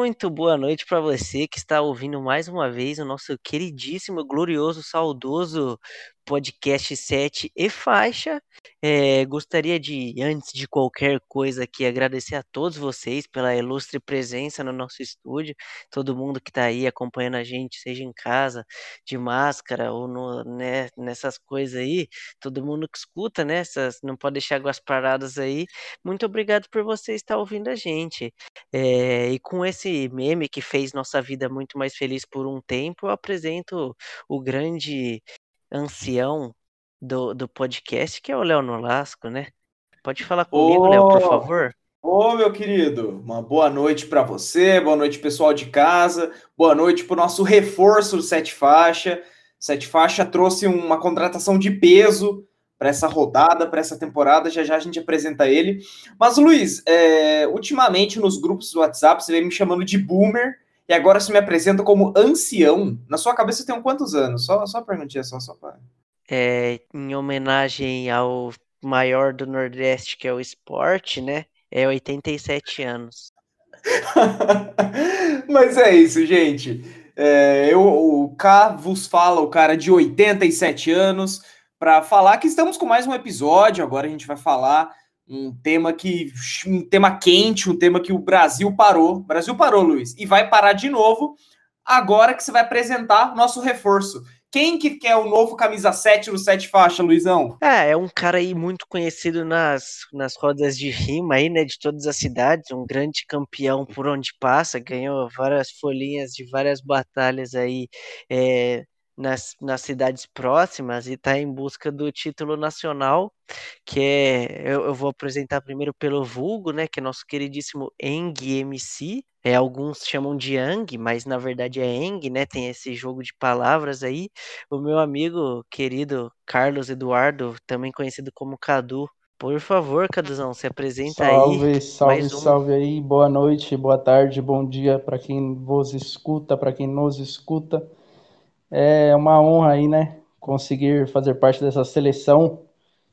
Muito boa noite para você que está ouvindo mais uma vez o nosso queridíssimo, glorioso, saudoso podcast 7 e faixa. É, gostaria de, antes de qualquer coisa aqui, agradecer a todos vocês pela ilustre presença no nosso estúdio, todo mundo que está aí acompanhando a gente, seja em casa, de máscara ou no, né, nessas coisas aí, todo mundo que escuta, né? Essas, não pode deixar águas paradas aí. Muito obrigado por você estar ouvindo a gente. É, e com esse meme que fez nossa vida muito mais feliz por um tempo, eu apresento o grande ancião do, do podcast, que é o Léo Nolasco, né? Pode falar comigo, Léo, por favor? Ô, meu querido, uma boa noite para você, boa noite, pessoal de casa, boa noite para o nosso reforço do Sete Faixa. Sete Faixa trouxe uma contratação de peso para essa rodada, para essa temporada, já já a gente apresenta ele. Mas, Luiz, é, ultimamente nos grupos do WhatsApp você vem me chamando de boomer, e agora se me apresenta como ancião. Na sua cabeça tem quantos anos? Só, só perguntinha, só, só para. É, em homenagem ao maior do Nordeste, que é o esporte, né? É 87 anos. Mas é isso, gente. É, eu, o K vos fala, o cara de 87 anos, para falar que estamos com mais um episódio. Agora a gente vai falar um tema que um tema quente, um tema que o Brasil parou. O Brasil parou, Luiz, e vai parar de novo agora que você vai apresentar nosso reforço. Quem que quer o novo camisa 7 no 7 faixa, Luizão? É, é um cara aí muito conhecido nas, nas rodas de rima aí, né, de todas as cidades, um grande campeão por onde passa, ganhou várias folhinhas de várias batalhas aí é, nas, nas cidades próximas e está em busca do título nacional, que é, eu, eu, vou apresentar primeiro pelo vulgo, né, que é nosso queridíssimo Eng MC, é, alguns chamam de Yang, mas na verdade é Eng, né, tem esse jogo de palavras aí, o meu amigo querido Carlos Eduardo, também conhecido como Cadu, por favor, Caduzão, se apresenta salve, aí. Salve, salve, um... salve aí. Boa noite, boa tarde, bom dia para quem vos escuta, para quem nos escuta. É uma honra aí, né? Conseguir fazer parte dessa seleção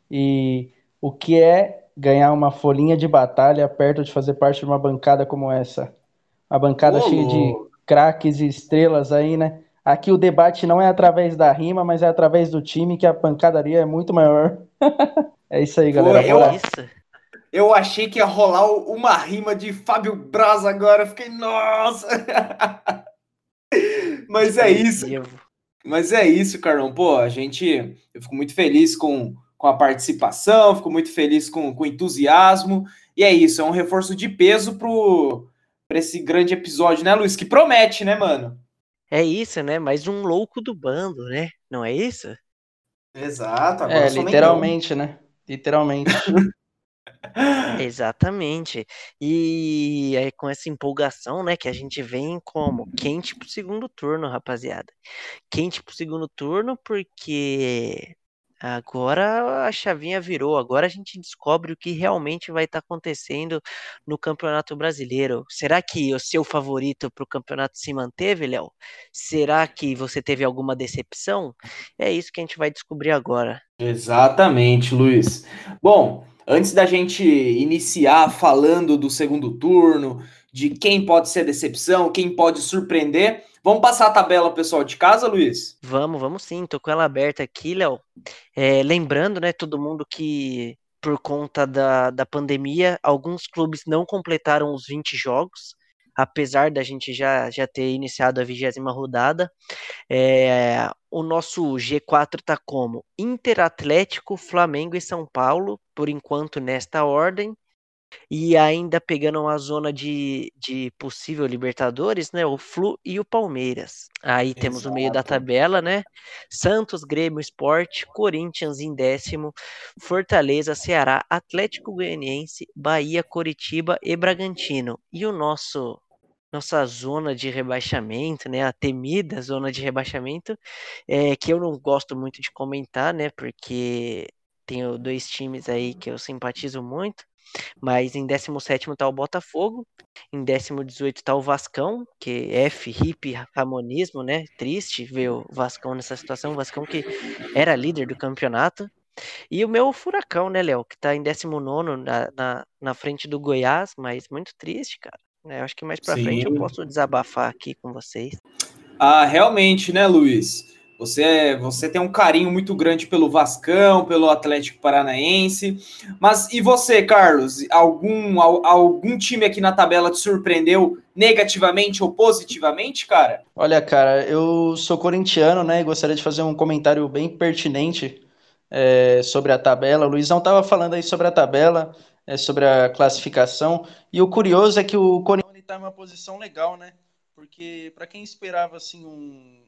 e o que é ganhar uma folhinha de batalha perto de fazer parte de uma bancada como essa. Uma bancada cheia de craques e estrelas aí, né? Aqui o debate não é através da rima, mas é através do time, que a pancadaria é muito maior. é isso aí, galera. Pô, eu, eu achei que ia rolar uma rima de Fábio Braz agora. Fiquei, nossa! mas é isso. Mas é isso, Carlão. Pô, a gente. Eu fico muito feliz com, com a participação, fico muito feliz com, com o entusiasmo. E é isso, é um reforço de peso para esse grande episódio, né, Luiz? Que promete, né, mano? É isso, né? Mais um louco do bando, né? Não é isso? Exato. Agora é, literalmente, né? Literalmente. Exatamente. E aí, com essa empolgação, né, que a gente vem como quente pro segundo turno, rapaziada. Quente pro segundo turno, porque agora a chavinha virou. Agora a gente descobre o que realmente vai estar tá acontecendo no Campeonato Brasileiro. Será que o seu favorito para o campeonato se manteve, Léo? Será que você teve alguma decepção? É isso que a gente vai descobrir agora. Exatamente, Luiz. Bom. Antes da gente iniciar falando do segundo turno, de quem pode ser decepção, quem pode surpreender, vamos passar a tabela pessoal de casa, Luiz? Vamos, vamos sim. Tô com ela aberta aqui, Léo. É, lembrando, né, todo mundo que por conta da, da pandemia, alguns clubes não completaram os 20 jogos apesar da gente já, já ter iniciado a vigésima rodada. É, o nosso G4 está como Inter, Atlético, Flamengo e São Paulo, por enquanto nesta ordem. E ainda pegando uma zona de, de possível Libertadores, né? O Flu e o Palmeiras. Aí Exato. temos o meio da tabela, né? Santos, Grêmio, Esporte, Corinthians em décimo, Fortaleza, Ceará, Atlético Goianiense, Bahia, Coritiba e Bragantino. E o nosso nossa zona de rebaixamento, né? A temida zona de rebaixamento, é, que eu não gosto muito de comentar, né? Porque tenho dois times aí que eu simpatizo muito. Mas em 17 tá o Botafogo, em 18 tá o Vascão, que é F, hip, ramonismo, né? Triste ver o Vascão nessa situação, o Vascão que era líder do campeonato. E o meu Furacão, né, Léo, que tá em 19 na, na, na frente do Goiás, mas muito triste, cara É, acho que mais pra Sim. frente eu posso desabafar aqui com vocês. Ah, realmente, né, Luiz? Você, é, você tem um carinho muito grande pelo Vascão, pelo Atlético Paranaense. Mas e você, Carlos? Algum, algum time aqui na tabela te surpreendeu negativamente ou positivamente, cara? Olha, cara, eu sou corintiano, né? E gostaria de fazer um comentário bem pertinente é, sobre a tabela. O Luizão estava falando aí sobre a tabela, é, sobre a classificação. E o curioso é que o Corinthians está em uma posição legal, né? Porque para quem esperava assim um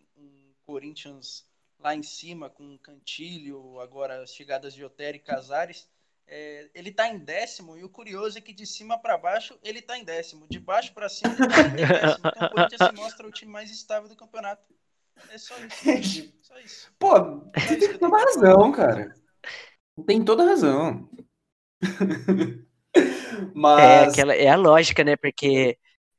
Corinthians lá em cima, com Cantilho, agora as chegadas de Otero e Casares, é, ele está em décimo, e o curioso é que de cima para baixo ele está em décimo, de baixo para cima ele está em décimo. Então o Corinthians se mostra o time mais estável do campeonato. É só isso. Só isso. Pô, você tem toda razão, cara. Tem toda razão. mas... É, aquela, é a lógica, né? Porque,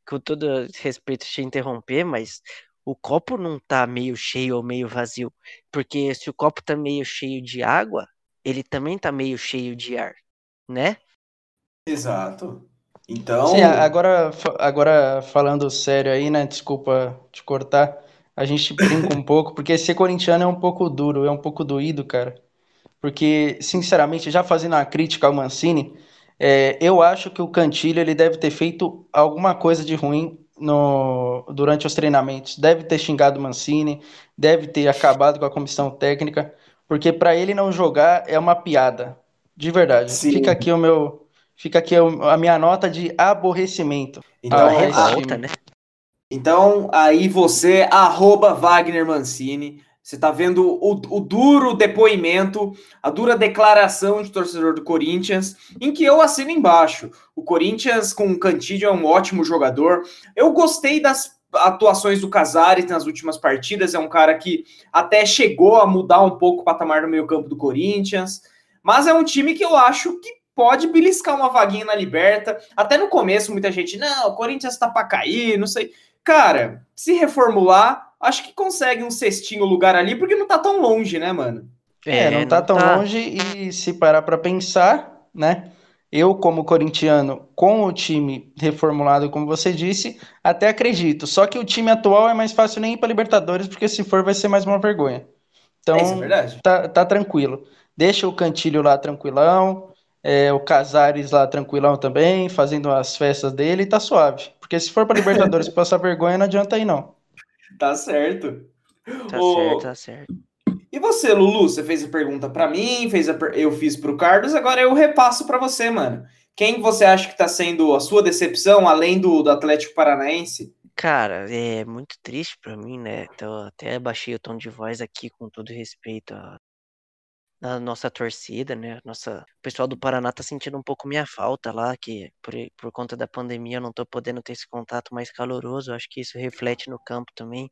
com todo respeito te interromper, mas o copo não tá meio cheio ou meio vazio. Porque se o copo tá meio cheio de água, ele também tá meio cheio de ar, né? Exato. Então. Sim, agora, agora falando sério aí, né? Desculpa te cortar. A gente brinca um pouco, porque ser corintiano é um pouco duro, é um pouco doído, cara. Porque, sinceramente, já fazendo a crítica ao Mancini, é, eu acho que o Cantilho ele deve ter feito alguma coisa de ruim no, durante os treinamentos. Deve ter xingado o Mancini, deve ter acabado com a comissão técnica, porque para ele não jogar é uma piada. De verdade. Sim. Fica aqui o meu. Fica aqui a minha nota de aborrecimento. Então, a revolta, né? Então, aí você, arroba Wagner Mancini, você está vendo o, o, duro depoimento, a dura declaração de torcedor do Corinthians, em que eu assino embaixo. O Corinthians com o Cantídio é um ótimo jogador. Eu gostei das atuações do Casares nas últimas partidas. É um cara que até chegou a mudar um pouco o patamar no meio-campo do Corinthians. Mas é um time que eu acho que pode beliscar uma vaguinha na Liberta. Até no começo, muita gente, não, o Corinthians tá para cair, não sei. Cara, se reformular, acho que consegue um cestinho lugar ali, porque não tá tão longe, né, mano? É, é não tá não tão tá... longe e se parar para pensar, né? Eu, como corintiano, com o time reformulado, como você disse, até acredito. Só que o time atual é mais fácil nem ir para Libertadores, porque se for vai ser mais uma vergonha. Então, é, é tá, tá tranquilo. Deixa o Cantilho lá tranquilão, é, o Casares lá tranquilão também, fazendo as festas dele, e tá suave. Porque se for para Libertadores passar vergonha, não adianta aí não. Tá certo. Tá certo, tá certo. E você, Lulu? Você fez a pergunta para mim, fez a per... eu fiz para o Carlos, agora eu repasso para você, mano. Quem você acha que está sendo a sua decepção, além do, do Atlético Paranaense? Cara, é muito triste para mim, né? Então, até baixei o tom de voz aqui com todo respeito a na nossa torcida, né? Nossa, o pessoal do Paraná tá sentindo um pouco minha falta lá, que por, por conta da pandemia eu não tô podendo ter esse contato mais caloroso. Acho que isso reflete no campo também.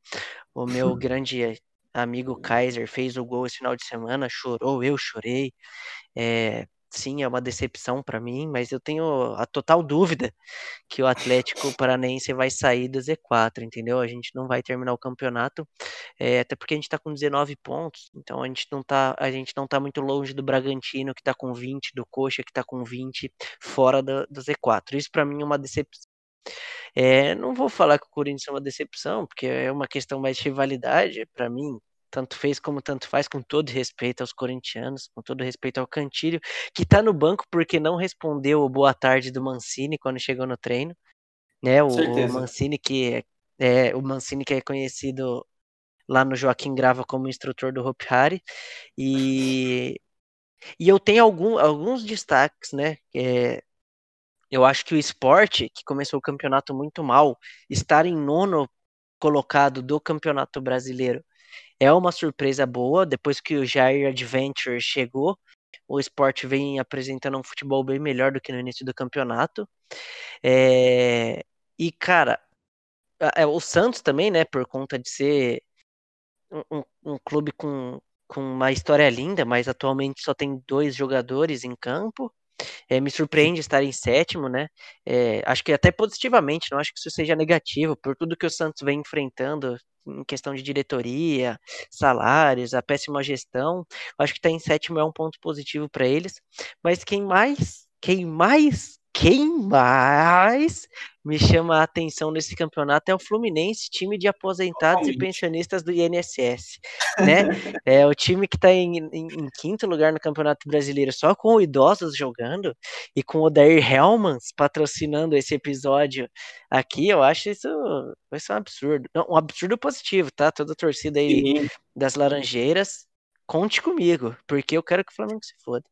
O meu grande amigo Kaiser fez o gol esse final de semana, chorou, eu chorei. É, sim, é uma decepção para mim, mas eu tenho a total dúvida que o Atlético Paranense vai sair do Z4, entendeu? A gente não vai terminar o campeonato, é, até porque a gente está com 19 pontos, então a gente não tá, a gente não tá muito longe do Bragantino, que está com 20, do Coxa, que está com 20, fora do, do Z4. Isso para mim é uma decepção. É, não vou falar que o Corinthians é uma decepção, porque é uma questão mais de rivalidade. Para mim, tanto fez como tanto faz, com todo respeito aos corintianos, com todo respeito ao Cantilho, que tá no banco porque não respondeu o boa tarde do Mancini quando chegou no treino, né? O, o Mancini que é, é, o Mancini que é conhecido lá no Joaquim Grava como instrutor do Hope Hari e e eu tenho algum, alguns destaques, né? É, eu acho que o esporte, que começou o campeonato muito mal, estar em nono colocado do campeonato brasileiro é uma surpresa boa. Depois que o Jair Adventure chegou, o esporte vem apresentando um futebol bem melhor do que no início do campeonato. É... E, cara, é, o Santos também, né, por conta de ser um, um clube com, com uma história linda, mas atualmente só tem dois jogadores em campo. É, me surpreende estar em sétimo, né? É, acho que até positivamente, não acho que isso seja negativo, por tudo que o Santos vem enfrentando em questão de diretoria, salários, a péssima gestão. Acho que estar tá em sétimo é um ponto positivo para eles. Mas quem mais, quem mais quem mais me chama a atenção nesse campeonato é o Fluminense, time de aposentados Totalmente. e pensionistas do INSS, né? é o time que está em, em, em, quinto lugar no Campeonato Brasileiro, só com idosos jogando e com o Dair Helmans patrocinando esse episódio aqui, eu acho isso vai ser um absurdo, um absurdo positivo, tá? Toda a torcida aí Sim. das Laranjeiras, conte comigo, porque eu quero que o Flamengo se foda.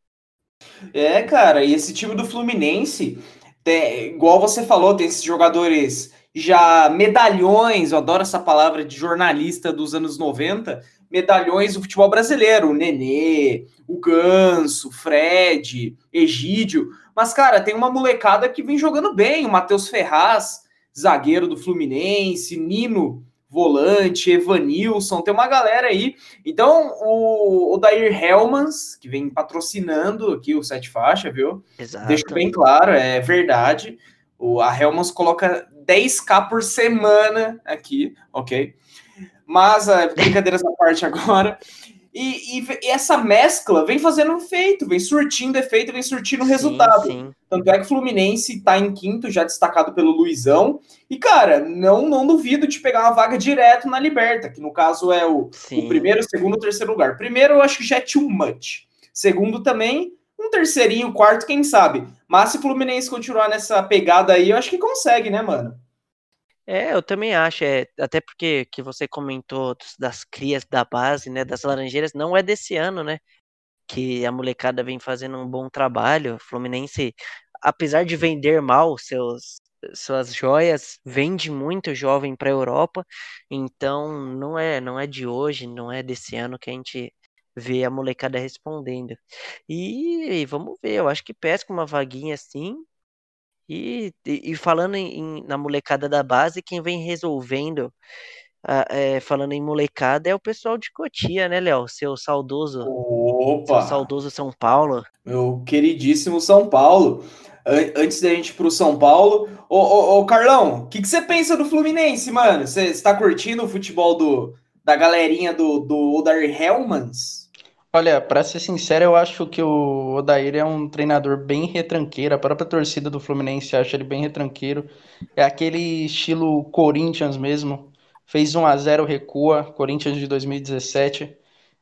É, cara, e esse time do Fluminense tem, igual você falou, tem esses jogadores já medalhões, eu adoro essa palavra de jornalista dos anos 90, medalhões do futebol brasileiro, o Nenê, o Ganso, Fred, Egídio, mas cara, tem uma molecada que vem jogando bem, o Matheus Ferraz, zagueiro do Fluminense, Nino, volante, Evanilson, tem uma galera aí. Então, o, o Dair Helmans, que vem patrocinando aqui o Sete Faixa, viu? Exato. Deixa bem claro, é verdade. O, a Helmans coloca 10k por semana aqui, ok? Mas, uh, brincadeiras à parte agora. E, e, e, essa mescla vem fazendo efeito, vem surtindo efeito, vem surtindo sim, resultado. Sim. Tanto é que o Fluminense está em quinto, já destacado pelo Luizão. E, cara, não, não duvido de pegar uma vaga direto na Liberta, que no caso é o, o primeiro, segundo, terceiro lugar. Primeiro, eu acho que já é too much. Segundo, também, um terceirinho, quarto, quem sabe. Mas se o Fluminense continuar nessa pegada aí, eu acho que consegue, né, mano? É, eu também acho, é, até porque que você comentou das crias da base, né, das Laranjeiras, não é desse ano, né, que a molecada vem fazendo um bom trabalho. O Fluminense, apesar de vender mal seus suas joias, vende muito jovem para a Europa, então não é, não é de hoje, não é desse ano que a gente vê a molecada respondendo. E, e vamos ver, eu acho que pesca uma vaguinha assim, e, e, falando em, na molecada da base, quem vem resolvendo, é, falando em molecada, é o pessoal de Cotia, né, Léo? Seu saudoso. Opa! Seu saudoso São Paulo. Meu queridíssimo São Paulo. Antes da gente ir pro São Paulo, ô, ô, ô Carlão, o que, que você pensa do Fluminense, mano? Você está curtindo o futebol do, da galerinha do, do Odair Helmans? Olha, para ser sincero, eu acho que o Odair é um treinador bem retranqueiro. A própria torcida do Fluminense acha ele bem retranqueiro. É aquele estilo Corinthians mesmo. Fez 1 a 0 recua, Corinthians de 2017.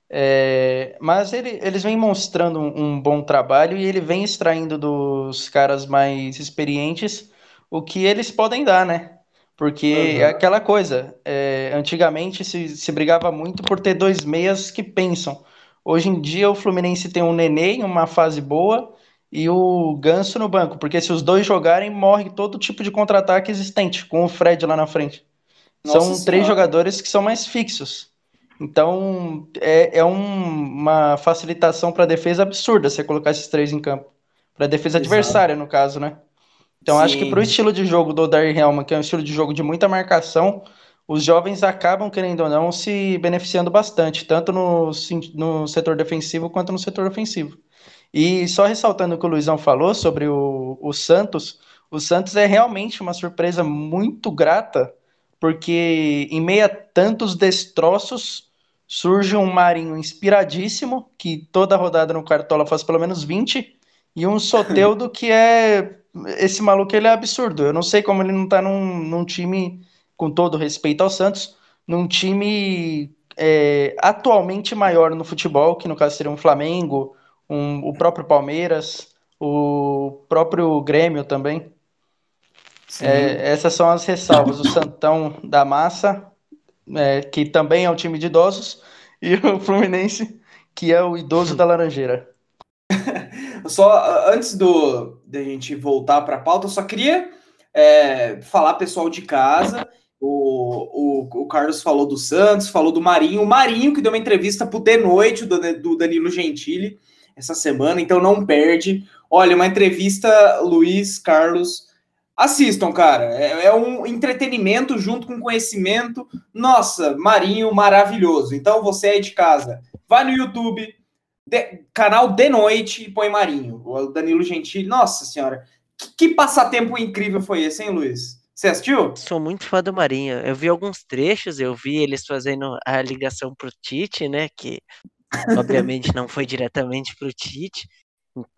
É, mas ele, eles vêm mostrando um, um, bom trabalho e ele vem extraindo dos caras mais experientes o que eles podem dar, né? Porque uhum. é aquela coisa. É, antigamente se, se brigava muito por ter dois meias que pensam. Hoje em dia o Fluminense tem um Nenê em uma fase boa e o Ganso no banco, porque se os dois jogarem, morre todo tipo de contra-ataque existente, com o Fred lá na frente. Nossa são senhora. três jogadores que são mais fixos. Então é, é um, uma facilitação para a defesa absurda você colocar esses três em campo. Para a defesa Exato. adversária, no caso, né? Então Sim. acho que para o estilo de jogo do Odair Helman, que é um estilo de jogo de muita marcação, os jovens acabam, querendo ou não, se beneficiando bastante, tanto no, no setor defensivo quanto no setor ofensivo. E só ressaltando o que o Luizão falou sobre o, o Santos, o Santos é realmente uma surpresa muito grata, porque em meio a tantos destroços, surge um Marinho inspiradíssimo, que toda rodada no Cartola faz pelo menos 20, e um Soteudo que é. Esse maluco ele é absurdo. Eu não sei como ele não tá num, num time com todo respeito ao Santos, num time é, atualmente maior no futebol, que no caso seria um Flamengo, um, o próprio Palmeiras, o próprio Grêmio também. É, essas são as ressalvas. O Santão da Massa, é, que também é um time de idosos, e o Fluminense, que é o idoso da Laranjeira. Só antes do da gente voltar para a pauta, eu só queria é, falar pessoal de casa o, o, o, Carlos falou do Santos, falou do Marinho. O Marinho que deu uma entrevista pro De Noite do, do Danilo Gentili essa semana, então não perde. Olha, uma entrevista, Luiz, Carlos. Assistam, cara. É, é um entretenimento junto com conhecimento. Nossa, Marinho maravilhoso. Então você aí de casa, vai no YouTube, de, canal De Noite e põe Marinho. O Danilo Gentili. Nossa senhora, que, que passatempo incrível foi esse, hein, Luiz? Você assistiu? Sou muito fã do Marinho. Eu vi alguns trechos, eu vi eles fazendo a ligação pro Tite, né? Que obviamente não foi diretamente pro Tite.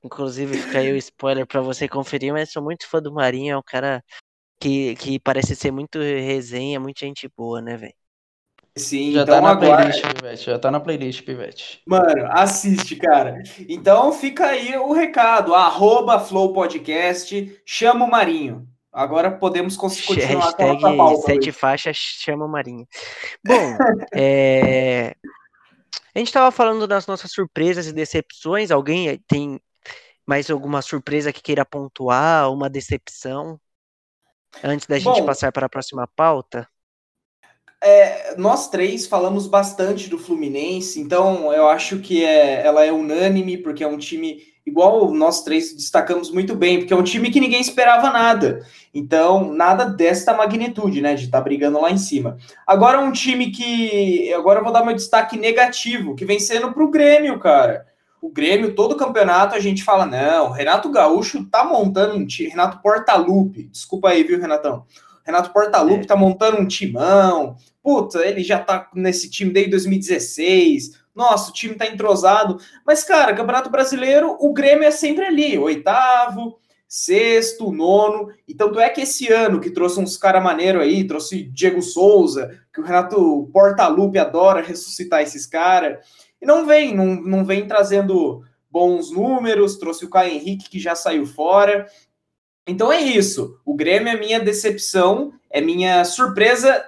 Inclusive, fica aí o spoiler para você conferir, mas sou muito fã do Marinho, é um cara que, que parece ser muito resenha, muita gente boa, né, velho? Sim, já então tá na agora... playlist, Pivete. Já tá na playlist, Pivete. Mano, assiste, cara. Então fica aí o recado. Arroba Flow Podcast, chama o Marinho. Agora podemos continuar Hashtag com a pauta. Sete faixas, chama o Marinho. Bom, é... a gente tava falando das nossas surpresas e decepções. Alguém tem mais alguma surpresa que queira pontuar? Uma decepção? Antes da gente Bom, passar para a próxima pauta? É, nós três falamos bastante do Fluminense, então eu acho que é, ela é unânime, porque é um time igual nós três destacamos muito bem, porque é um time que ninguém esperava nada. Então, nada desta magnitude, né, de estar tá brigando lá em cima. Agora um time que agora eu vou dar meu destaque negativo, que vem sendo pro Grêmio, cara. O Grêmio, todo campeonato, a gente fala: não, Renato Gaúcho tá montando um time. Renato Portaluppi, desculpa aí, viu, Renatão? Renato Portaluppi é. tá montando um timão. Puta, ele já tá nesse time desde 2016. Nossa, o time tá entrosado. Mas, cara, Campeonato Brasileiro, o Grêmio é sempre ali, oitavo, sexto, nono. E tanto é que esse ano que trouxe uns cara maneiro aí, trouxe Diego Souza, que o Renato Portaluppi adora ressuscitar esses caras. E não vem, não, não vem trazendo bons números, trouxe o Caio Henrique que já saiu fora. Então é isso. O Grêmio é minha decepção, é minha surpresa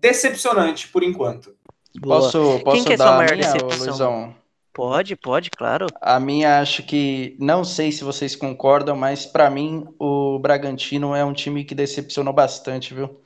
decepcionante por enquanto. Posso, posso Quem que é dar sua maior minha, decepção? Luizão? Pode, pode, claro. A minha acho que não sei se vocês concordam, mas para mim o Bragantino é um time que decepcionou bastante, viu?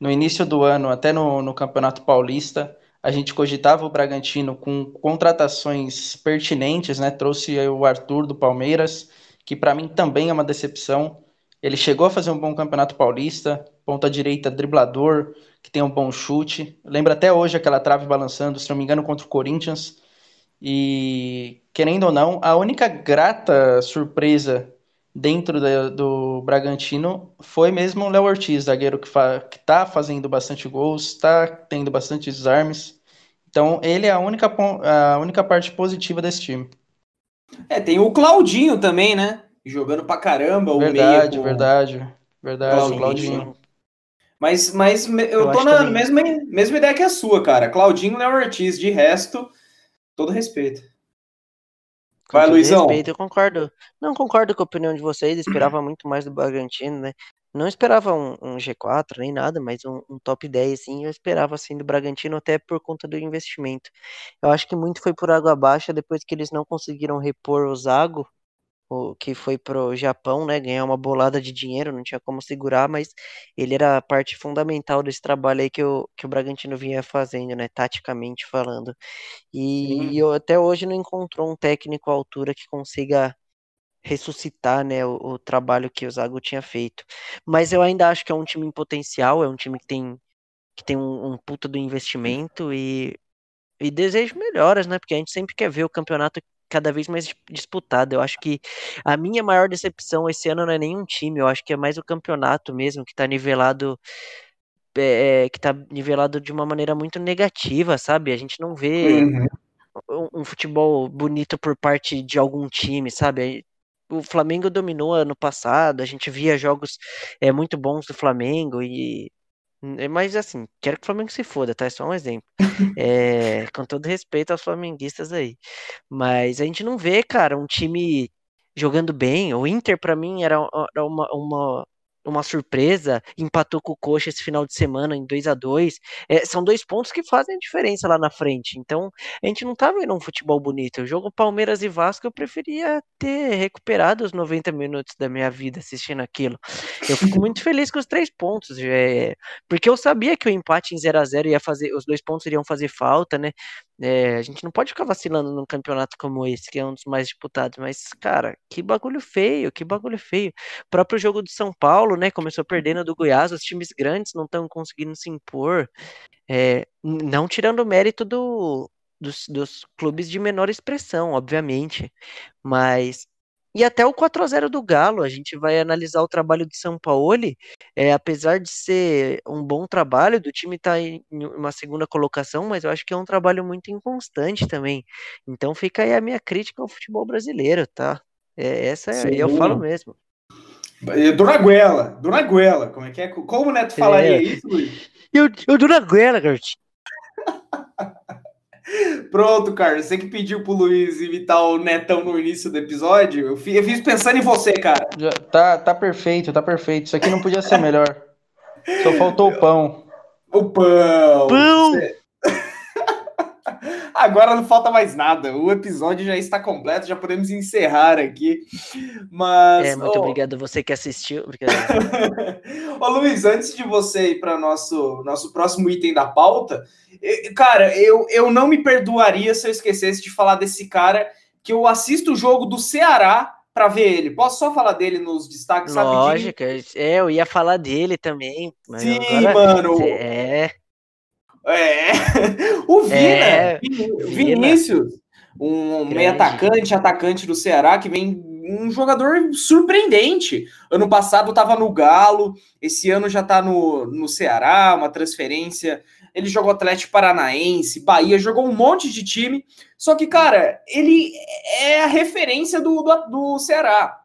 No início do ano, até no, no Campeonato Paulista, a gente cogitava o Bragantino com contratações pertinentes, né? Trouxe o Arthur do Palmeiras, que para mim também é uma decepção. Ele chegou a fazer um bom campeonato paulista, ponta direita, driblador, que tem um bom chute. Lembra até hoje aquela trave balançando, se não me engano, contra o Corinthians. E, querendo ou não, a única grata surpresa dentro do, do Bragantino foi mesmo o Léo Ortiz, zagueiro que, fa que tá fazendo bastante gols, está tendo bastante desarmes. Então, ele é a única, a única parte positiva desse time. É, tem o Claudinho também, né? Jogando pra caramba. Verdade, o meio verdade. Verdade, Claudinho. Claudinho. Mas, mas eu, eu tô na mesma, mesma ideia que a sua, cara. Claudinho e Léo Ortiz, de resto, todo respeito. Com Vai, Luizão. Respeito, eu concordo. Não concordo com a opinião de vocês, esperava muito mais do Bragantino, né? Não esperava um, um G4 nem nada, mas um, um, top 10, assim, eu esperava assim do Bragantino até por conta do investimento. Eu acho que muito foi por água abaixo depois que eles não conseguiram repor o Zago o que foi pro Japão, né, ganhar uma bolada de dinheiro, não tinha como segurar, mas ele era a parte fundamental desse trabalho aí que o, que o Bragantino vinha fazendo, né, taticamente falando. E eu, até hoje não encontrou um técnico à altura que consiga ressuscitar, né, o, o, trabalho que o Zago tinha feito. Mas eu ainda acho que é um time em potencial, é um time que tem que tem um, um puta do investimento e e desejo melhoras, né? Porque a gente sempre quer ver o campeonato cada vez mais disputado. Eu acho que a minha maior decepção esse ano não é nenhum time, eu acho que é mais o campeonato mesmo, que está nivelado. É, que tá nivelado de uma maneira muito negativa, sabe? A gente não vê uhum. um, um, futebol bonito por parte de algum time, sabe? O Flamengo dominou ano passado, a gente via jogos é, muito bons do Flamengo e mas assim, quero que o Flamengo se foda, tá? É só um exemplo. É, com todo respeito aos flamenguistas aí. Mas a gente não vê, cara, um time jogando bem. O Inter, para mim, era, era uma, uma, uma surpresa, empatou com o Coxa esse final de semana em 2 a 2 é, São dois pontos que fazem a diferença lá na frente. Então, a gente não tá vendo um futebol bonito. O jogo Palmeiras e Vasco, eu preferia ter recuperado os 90 minutos da minha vida assistindo aquilo. Eu fico muito feliz com os três pontos, é, porque eu sabia que o empate em 0 a 0 ia fazer, os dois pontos iriam fazer falta, né? É, a gente não pode ficar vacilando num campeonato como esse, que é um dos mais disputados, mas, cara, que bagulho feio, que bagulho feio. O próprio jogo do São Paulo, né? Começou perdendo do Goiás, os times grandes não estão conseguindo se impor. É, não tirando o mérito do, dos, dos clubes de menor expressão, obviamente. Mas e até o 4 a 0 do Galo, a gente vai analisar o trabalho de São Paulo, é, apesar de ser um bom trabalho, do time estar tá em uma segunda colocação, mas eu acho que é um trabalho muito inconstante também. Então fica aí a minha crítica ao futebol brasileiro, tá? É, essa é, eu falo mesmo. Dona Guela, Dona Guela, como é que é? Como o Neto falaria é. isso, Luiz? Eu, eu Dona Guela. Pronto, Carlos. Você que pediu pro Luiz imitar o Netão no início do episódio, eu fiz, eu fiz pensando em você, cara. Já, tá, tá perfeito, tá perfeito. Isso aqui não podia ser melhor. Só faltou o pão. O pão! Pão! Você... Agora não falta mais nada. O episódio já está completo, já podemos encerrar aqui. Mas. É, muito oh... obrigado você que assistiu. Ô, Luiz, antes de você ir para nosso nosso próximo item da pauta, cara, eu, eu não me perdoaria se eu esquecesse de falar desse cara que eu assisto o jogo do Ceará para ver ele. Posso só falar dele nos destaques Lógico, rapidinho? é, eu ia falar dele também. Sim, agora... mano. É. É. O Vina, é, Vinícius, um meio atacante, atacante do Ceará, que vem um jogador surpreendente. Ano passado estava no Galo, esse ano já está no, no Ceará, uma transferência. Ele jogou Atlético Paranaense, Bahia, jogou um monte de time. Só que, cara, ele é a referência do, do, do Ceará.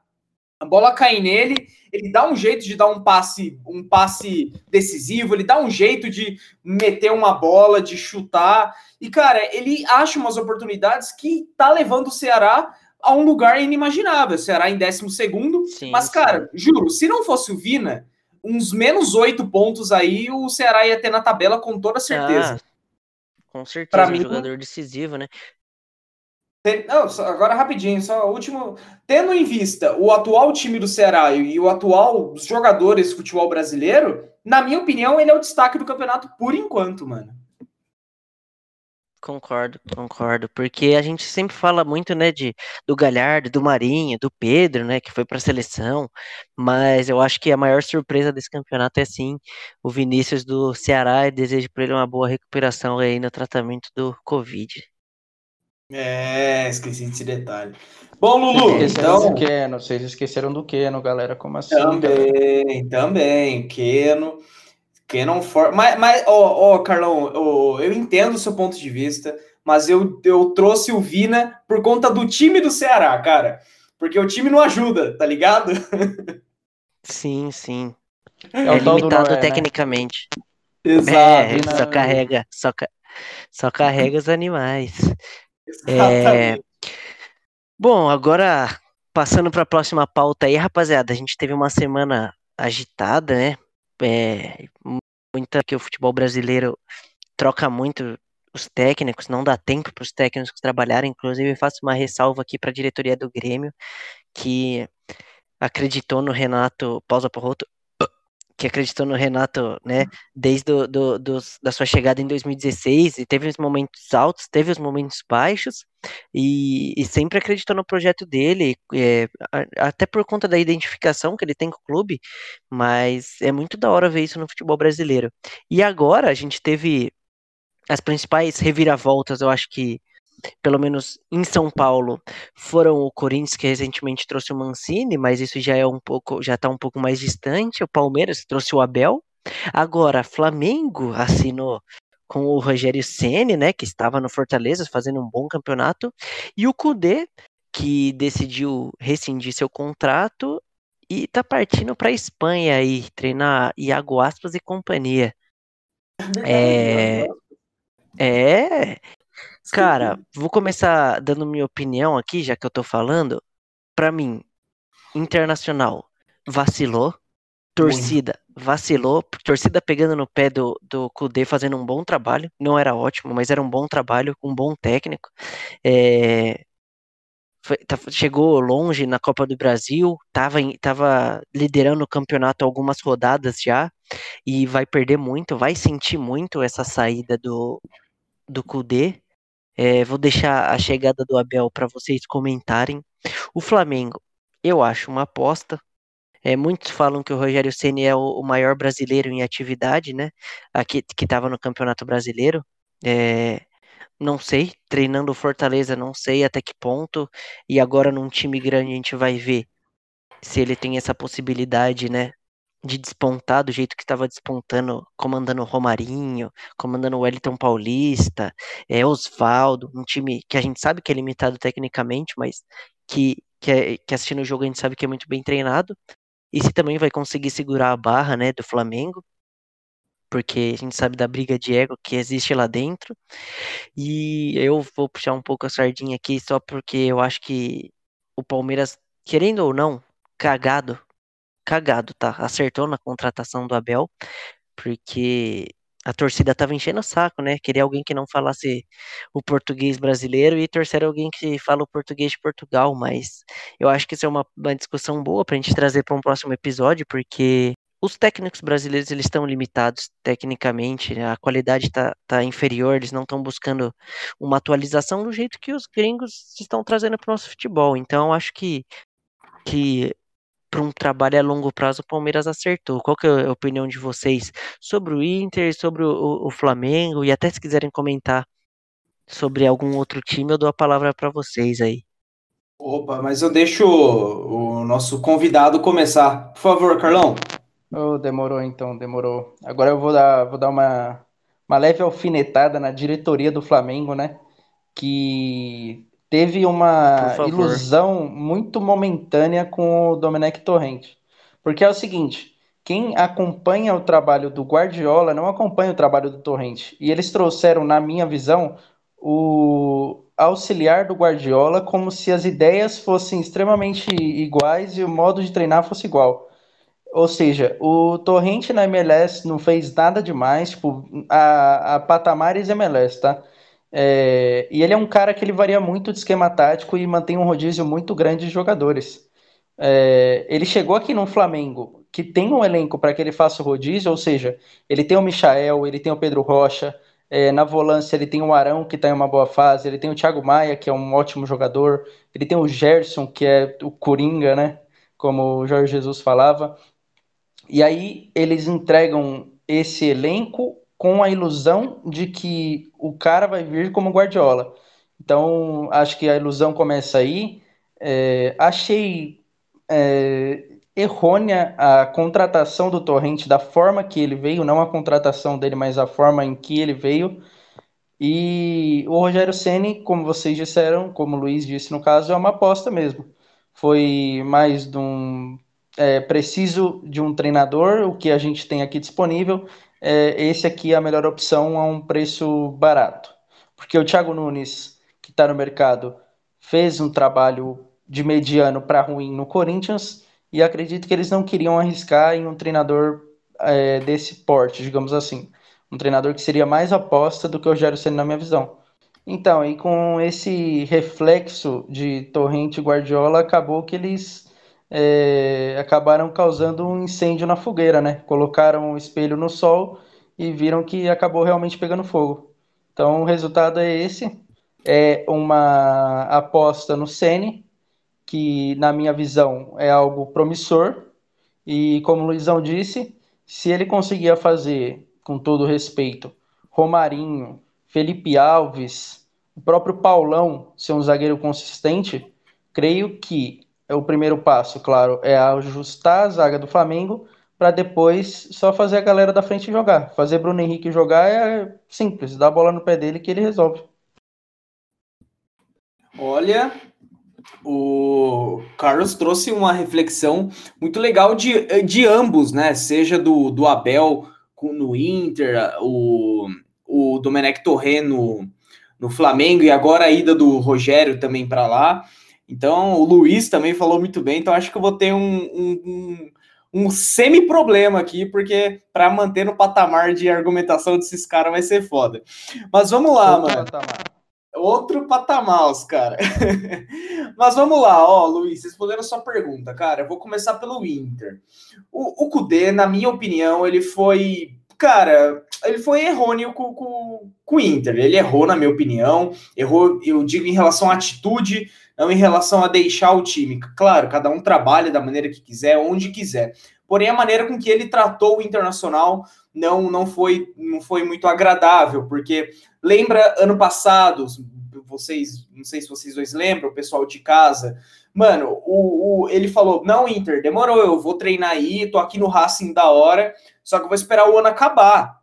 A bola cai nele, ele dá um jeito de dar um passe, um passe decisivo, ele dá um jeito de meter uma bola, de chutar. E, cara, ele acha umas oportunidades que tá levando o Ceará a um lugar inimaginável. O Ceará em 12 segundo. Mas, cara, sim. juro, se não fosse o Vina, uns menos oito pontos aí, o Ceará ia ter na tabela com toda certeza. Ah, com certeza, pra um mim, jogador decisivo, né? Não, agora rapidinho, só último. Tendo em vista o atual time do Ceará e o atual jogadores de futebol brasileiro, na minha opinião, ele é o destaque do campeonato por enquanto, mano. Concordo, concordo, porque a gente sempre fala muito, né, de do Galhardo, do Marinho, do Pedro, né, que foi para a seleção, mas eu acho que a maior surpresa desse campeonato é sim o Vinícius do Ceará e desejo para ele uma boa recuperação aí no tratamento do Covid. É, esqueci desse detalhe. Bom, Lulu, então... do Keno, vocês esqueceram do Keno, galera, como assim? Também, também, Keno, Keno for... Mas, mas ó, ó, Carlão, ó, eu entendo o seu ponto de vista, mas eu, eu trouxe o Vina por conta do time do Ceará, cara, porque o time não ajuda, tá ligado? Sim, sim. É, é limitado Noé, né? tecnicamente. Né? Exato. É, só carrega, só, só carrega os animais. É... Bom, agora passando para a próxima pauta aí, rapaziada, a gente teve uma semana agitada, né? É, muita que o futebol brasileiro troca muito os técnicos, não dá tempo para os técnicos trabalharem. Inclusive, faço uma ressalva aqui para a diretoria do Grêmio, que acreditou no Renato Pausa Porroto, que acreditou no Renato, né, desde do, do, do, da sua chegada em 2016, e teve os momentos altos, teve os momentos baixos, e, e sempre acreditou no projeto dele, é, até por conta da identificação que ele tem com o clube, mas é muito da hora ver isso no futebol brasileiro. E agora a gente teve as principais reviravoltas, eu acho que pelo menos em São Paulo, foram o Corinthians que recentemente trouxe o Mancini, mas isso já é um pouco, já está um pouco mais distante. O Palmeiras trouxe o Abel. Agora, Flamengo assinou com o Rogério Ceni, né, que estava no Fortaleza fazendo um bom campeonato, e o Cudê, que decidiu rescindir seu contrato e está partindo para a Espanha aí, treinar Iago Aspas e companhia. É, é, Cara, vou começar dando minha opinião aqui, já que eu tô falando. Para mim, Internacional vacilou, torcida vacilou, torcida pegando no pé do, do Kudê, fazendo um bom trabalho. Não era ótimo, mas era um bom trabalho, um bom técnico. É, foi, tá, chegou longe na Copa do Brasil, estava tava liderando o campeonato algumas rodadas já, e vai perder muito, vai sentir muito essa saída do, do Kudê. É, vou deixar a chegada do Abel para vocês comentarem. O Flamengo, eu acho uma aposta. É, muitos falam que o Rogério Ceni é o, maior brasileiro em atividade, né? Aqui que estava no Campeonato Brasileiro. É, não sei, treinando o Fortaleza, não sei até que ponto. E agora num time grande a gente vai ver se ele tem essa possibilidade, né? De despontar do jeito que estava despontando, comandando Romarinho, comandando Wellington Paulista, é, Osvaldo, um time que a gente sabe que é limitado tecnicamente, mas que, que, é, que assistindo o jogo a gente sabe que é muito bem treinado, e se também vai conseguir segurar a barra, né, do Flamengo, porque a gente sabe da briga de ego que existe lá dentro. E eu vou puxar um pouco a sardinha aqui só porque eu acho que o Palmeiras, querendo ou não, cagado, cagado, tá? Acertou na contratação do Abel, porque a torcida tava enchendo o saco, né? Queria alguém que não falasse o português brasileiro e torcer alguém que fala o português de Portugal, mas eu acho que isso é uma, uma discussão boa pra gente trazer para um próximo episódio, porque os técnicos brasileiros eles estão limitados tecnicamente, a qualidade está tá inferior, eles não estão buscando uma atualização do jeito que os gringos estão trazendo para o nosso futebol. Então, acho que, que para um trabalho a longo prazo o Palmeiras acertou. Qual que é a opinião de vocês sobre o Inter, sobre o, o Flamengo e até se quiserem comentar sobre algum outro time, eu dou a palavra para vocês aí. Opa, mas eu deixo o, o nosso convidado começar. Por favor, Carlão. Oh, demorou então, demorou. Agora eu vou dar, vou dar uma, uma leve alfinetada na diretoria do Flamengo, né? Que teve uma ilusão muito momentânea com o Domenech Torrente. Porque é o seguinte, quem acompanha o trabalho do Guardiola não acompanha o trabalho do Torrente. E eles trouxeram, na minha visão, o auxiliar do Guardiola como se as ideias fossem extremamente iguais e o modo de treinar fosse igual. Ou seja, o Torrente na MLS não fez nada demais, tipo, a, a patamares MLS, tá? É, e ele é um cara que ele varia muito de esquema tático e mantém um rodízio muito grande de jogadores. É, ele chegou aqui no Flamengo, que tem um elenco para que ele faça o rodízio, ou seja, ele tem o Michael, ele tem o Pedro Rocha, é, na volância ele tem o Arão, que está em uma boa fase, ele tem o Thiago Maia, que é um ótimo jogador, ele tem o Gerson, que é o Coringa, né? Como o Jorge Jesus falava. E aí eles entregam esse elenco com a ilusão de que o cara vai vir como Guardiola. Então, acho que a ilusão começa aí. É, achei é, errônea a contratação do Torrente da forma que ele veio, não a contratação dele, mas a forma em que ele veio. E o Rogério Ceni, como vocês disseram, como o Luiz disse no caso, é uma aposta mesmo. Foi mais de um é, preciso de um treinador, o que a gente tem aqui disponível, é, esse aqui é a melhor opção a um preço barato. Porque o Thiago Nunes, que está no mercado, fez um trabalho de mediano para ruim no Corinthians e acredito que eles não queriam arriscar em um treinador é, desse porte, digamos assim. Um treinador que seria mais aposta do que o Rogério Senna, na minha visão. Então, e com esse reflexo de Torrente e Guardiola, acabou que eles é, acabaram causando um incêndio na fogueira, né? Colocaram o espelho no sol e viram que acabou realmente pegando fogo. Então o resultado é esse. É uma aposta no Sene, que na minha visão é algo promissor. E como o Luizão disse, se ele conseguia fazer, com todo respeito, Romarinho, Felipe Alves, o próprio Paulão ser um zagueiro consistente, creio que é o primeiro passo, claro, é ajustar a zaga do Flamengo para depois só fazer a galera da frente jogar. Fazer Bruno Henrique jogar é simples, dá a bola no pé dele que ele resolve. Olha, o Carlos trouxe uma reflexão muito legal de, de ambos, né? Seja do, do Abel no Inter, o, o Domenech Torre no, no Flamengo e agora a ida do Rogério também para lá. Então, o Luiz também falou muito bem, então acho que eu vou ter um, um, um, um semi-problema aqui, porque para manter no patamar de argumentação desses caras vai ser foda. Mas vamos lá, Outro mano. Patamar. Outro patamar, os cara. Mas vamos lá, ó, Luiz, respondendo a sua pergunta, cara, eu vou começar pelo Inter. O, o Kudê, na minha opinião, ele foi cara, ele foi errôneo com, com, com, o Inter. Ele errou, na minha opinião. Errou, eu digo, em relação à atitude, não em relação a deixar o time. Claro, cada um trabalha da maneira que quiser, onde quiser. Porém, a maneira com que ele tratou o Internacional não, não, foi, não foi muito agradável, porque lembra ano passado, vocês, não sei se vocês dois lembram, o pessoal de casa, mano, o, o, ele falou: não, Inter, demorou, eu vou treinar aí, tô aqui no Racing da hora, só que eu vou esperar o ano acabar.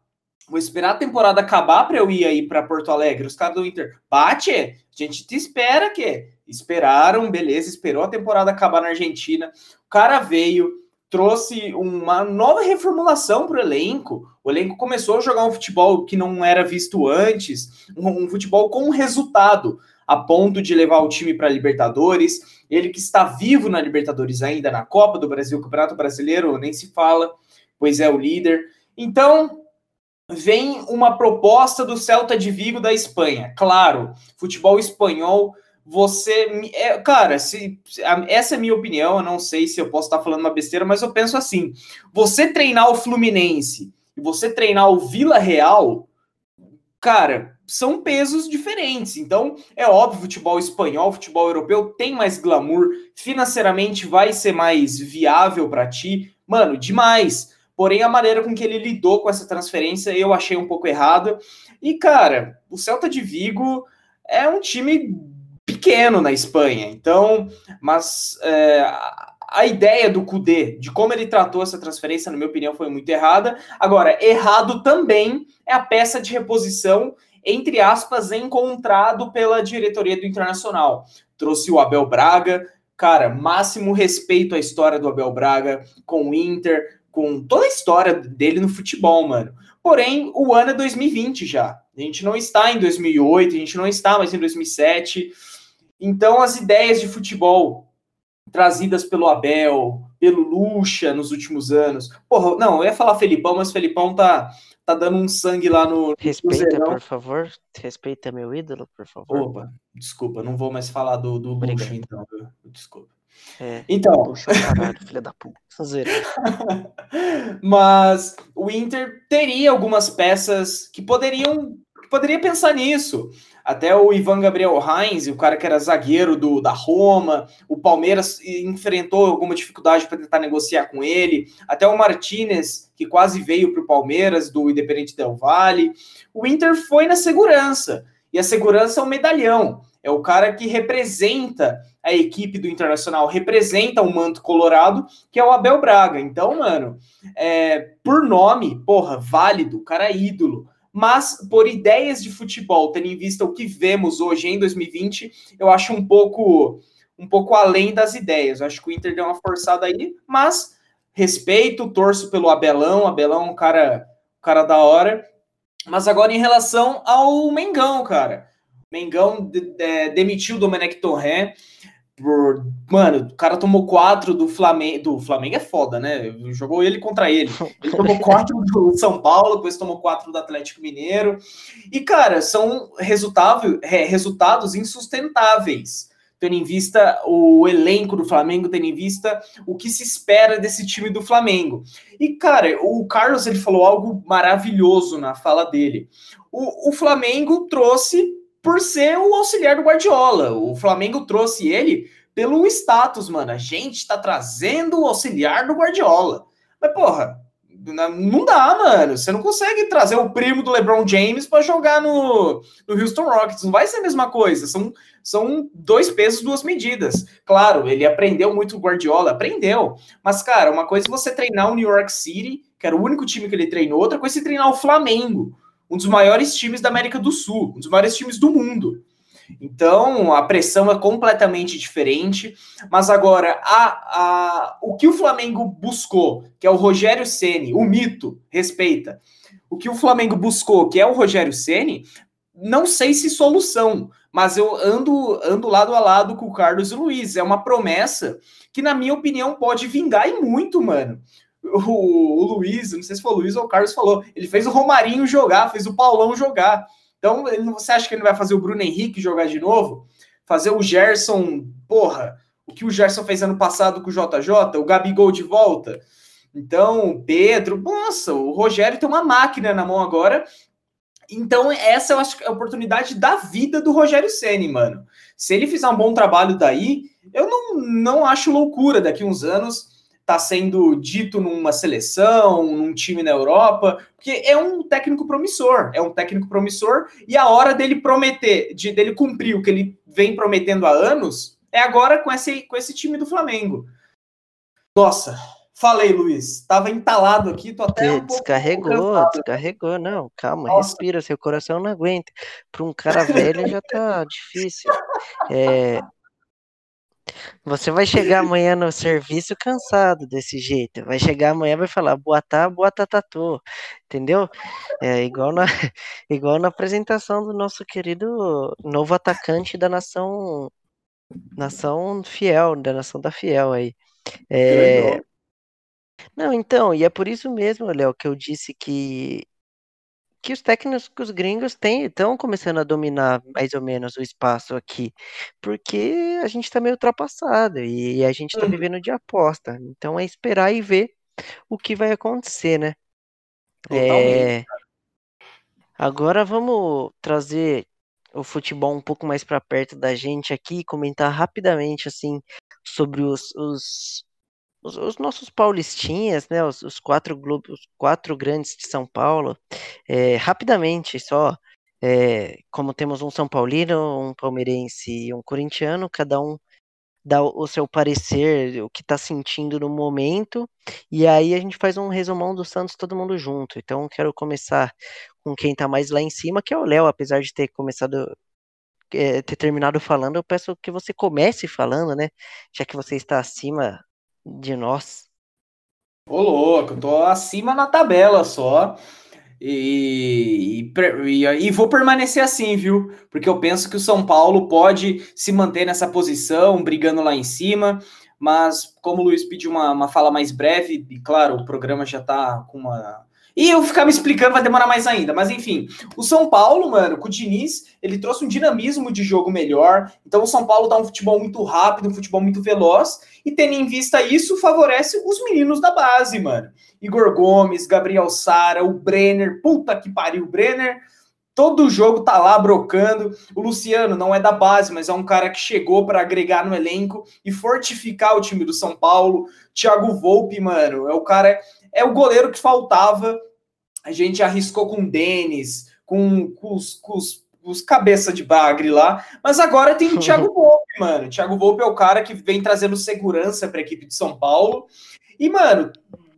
Vou esperar a temporada acabar para eu ir aí para Porto Alegre. Os caras do Inter, bate, a gente te espera que Esperaram, beleza, esperou a temporada acabar na Argentina. O cara veio, trouxe uma nova reformulação para o elenco. O elenco começou a jogar um futebol que não era visto antes, um, um futebol com resultado, a ponto de levar o time para a Libertadores. Ele que está vivo na Libertadores ainda, na Copa do Brasil, Campeonato Brasileiro, nem se fala, pois é o líder. Então, vem uma proposta do Celta de Vigo da Espanha. Claro, futebol espanhol, você. É, cara, se, essa é a minha opinião, eu não sei se eu posso estar falando uma besteira, mas eu penso assim: você treinar o Fluminense e você treinar o Vila Real, cara, são pesos diferentes. Então, é óbvio, futebol espanhol, futebol europeu tem mais glamour, financeiramente vai ser mais viável para ti. Mano, demais. Porém, a maneira com que ele lidou com essa transferência eu achei um pouco errada. E, cara, o Celta de Vigo é um time pequeno na Espanha. Então, mas é, a ideia do Kudê, de como ele tratou essa transferência, na minha opinião, foi muito errada. Agora, errado também é a peça de reposição, entre aspas, encontrado pela diretoria do Internacional. Trouxe o Abel Braga, cara, máximo respeito à história do Abel Braga com o Inter, com toda a história dele no futebol, mano. Porém, o ano é 2020 já. A gente não está em 2008, a gente não está mais em 2007. Então, as ideias de futebol trazidas pelo Abel, pelo Lucha nos últimos anos. Porra, não, eu ia falar Felipão, mas Felipão tá, tá dando um sangue lá no. Respeita, por favor. Respeita meu ídolo, por favor. Opa, desculpa, não vou mais falar do, do Lucha, então. Desculpa. É, então. Puxa, caralho, filha da puta. Mas o Inter teria algumas peças que poderiam. Poderia pensar nisso. Até o Ivan Gabriel Heinz, o cara que era zagueiro do, da Roma, o Palmeiras enfrentou alguma dificuldade para tentar negociar com ele. Até o Martinez, que quase veio para o Palmeiras, do Independente Del Valle. O Inter foi na segurança. E a segurança é um medalhão. É o cara que representa a equipe do Internacional, representa o manto colorado, que é o Abel Braga. Então, mano, é, por nome, porra, válido, cara é ídolo. Mas por ideias de futebol, tendo em vista o que vemos hoje em 2020, eu acho um pouco um pouco além das ideias. Eu acho que o Inter deu uma forçada aí, mas respeito, torço pelo Abelão, Abelão é um cara, um cara da hora. Mas agora em relação ao Mengão, cara. Mengão de, de, demitiu o Domenech Torrent por. Mano, o cara tomou quatro do Flamengo. Do Flamengo é foda, né? Jogou ele contra ele. Ele tomou quatro do São Paulo, depois tomou quatro do Atlético Mineiro. E, cara, são resultado, é, resultados insustentáveis. Tendo em vista o elenco do Flamengo, tendo em vista o que se espera desse time do Flamengo. E, cara, o Carlos ele falou algo maravilhoso na fala dele. O, o Flamengo trouxe por ser o auxiliar do Guardiola. O Flamengo trouxe ele pelo status, mano. A gente tá trazendo o auxiliar do Guardiola. Mas, porra, não dá, mano. Você não consegue trazer o primo do LeBron James para jogar no, no Houston Rockets. Não vai ser a mesma coisa. São, são dois pesos, duas medidas. Claro, ele aprendeu muito o Guardiola, aprendeu. Mas, cara, uma coisa é você treinar o New York City, que era o único time que ele treinou, outra coisa é treinar o Flamengo um dos maiores times da América do Sul, um dos maiores times do mundo. Então, a pressão é completamente diferente. Mas agora, a, a, o que o Flamengo buscou, que é o Rogério Ceni, o mito, respeita. O que o Flamengo buscou, que é o Rogério Ceni, não sei se solução, mas eu ando ando lado a lado com o Carlos Luiz. É uma promessa que, na minha opinião, pode vingar e muito, mano o, o Luiz, não sei se foi o Luiz ou o Carlos falou, ele fez o Romarinho jogar, fez o Paulão jogar. Então, você acha que ele vai fazer o Bruno Henrique jogar de novo? Fazer o Gerson, porra, o que o Gerson fez ano passado com o JJ, o Gabigol de volta. Então, Pedro, nossa, o Rogério tem uma máquina na mão agora. Então, essa eu acho que é a oportunidade da vida do Rogério Ceni, mano. Se ele fizer um bom trabalho daí, eu não, não acho loucura daqui uns anos está sendo dito numa seleção, num time na Europa, porque é um técnico promissor, é um técnico promissor, e a hora dele prometer, de dele cumprir o que ele vem prometendo há anos, é agora com esse, com esse time do Flamengo. Nossa, falei, Luiz, tava entalado aqui, tô até um descarregou, descarregou, não, calma, Nossa. respira, seu coração não aguenta. Para um cara velho já tá difícil. É, Você vai chegar amanhã no serviço cansado desse jeito. Vai chegar amanhã e vai falar, boa tarde, boa tatatu. Entendeu? É igual na, igual na apresentação do nosso querido novo atacante da nação nação fiel, da nação da fiel aí. É... Não, então, e é por isso mesmo, Léo, que eu disse que que os técnicos gringos estão começando a dominar mais ou menos o espaço aqui, porque a gente está meio ultrapassado e a gente está uhum. vivendo de aposta. Então é esperar e ver o que vai acontecer, né? É... Agora vamos trazer o futebol um pouco mais para perto da gente aqui e comentar rapidamente assim sobre os, os os, os, nossos paulistinhas, né, os, os quatro grupos, quatro grandes de São Paulo, é, rapidamente só, é, como temos um São Paulino, um palmeirense e um corintiano, cada um dá o seu parecer, o que está sentindo no momento, e aí a gente faz um resumão do Santos todo mundo junto. Então quero começar com quem está mais lá em cima, que é o Léo, apesar de ter começado é, ter terminado falando, eu peço que você comece falando, né? Já que você está acima de nós. Ô, louco, tô acima na tabela só. E, e, e, vou permanecer assim, viu? Porque eu penso que o São Paulo pode se manter nessa posição, brigando lá em cima. Mas, como o Luiz pediu uma, uma fala mais breve, e claro, o programa já tá com uma, e eu ficar me explicando vai demorar mais ainda. Mas enfim, o São Paulo, mano, com o Diniz, ele trouxe um dinamismo de jogo melhor. Então o São Paulo dá um futebol muito rápido, um futebol muito veloz. E tendo em vista isso, favorece os meninos da base, mano. Igor Gomes, Gabriel Sara, o Brenner. Puta que pariu, o Brenner. Todo jogo tá lá brocando. O Luciano não é da base, mas é um cara que chegou para agregar no elenco e fortificar o time do São Paulo. Thiago Volpe, mano, é o cara, é o goleiro que faltava a gente arriscou com o Denis, com, com, os, com os, os cabeça de bagre lá, mas agora tem o Thiago Volpe, mano. O Thiago Volpe é o cara que vem trazendo segurança para a equipe de São Paulo. E, mano,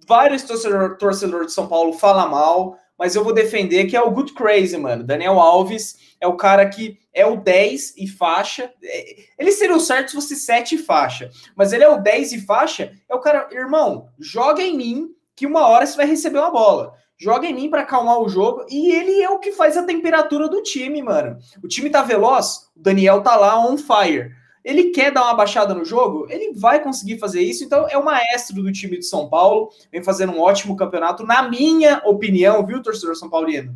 vários torcedores torcedor de São Paulo falam mal, mas eu vou defender que é o Good Crazy, mano. Daniel Alves é o cara que é o 10 e faixa. Ele seria o certo se fosse 7 e faixa, mas ele é o 10 e faixa. É o cara, irmão, joga em mim que uma hora você vai receber uma bola joga em mim para acalmar o jogo e ele é o que faz a temperatura do time, mano. O time tá veloz, o Daniel tá lá on fire. Ele quer dar uma baixada no jogo, ele vai conseguir fazer isso. Então é o maestro do time de São Paulo, vem fazendo um ótimo campeonato, na minha opinião, viu, torcedor São Paulino?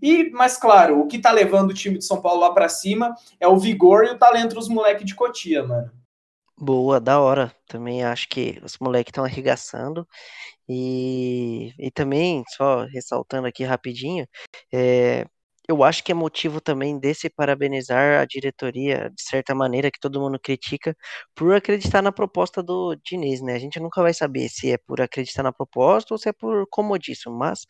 E, mas claro, o que tá levando o time de São Paulo lá para cima é o vigor e o talento dos moleques de Cotia, mano. Boa, da hora. Também acho que os moleques estão arregaçando. E, e também, só ressaltando aqui rapidinho, é, eu acho que é motivo também desse parabenizar a diretoria, de certa maneira, que todo mundo critica, por acreditar na proposta do Diniz, né? A gente nunca vai saber se é por acreditar na proposta ou se é por comodismo, mas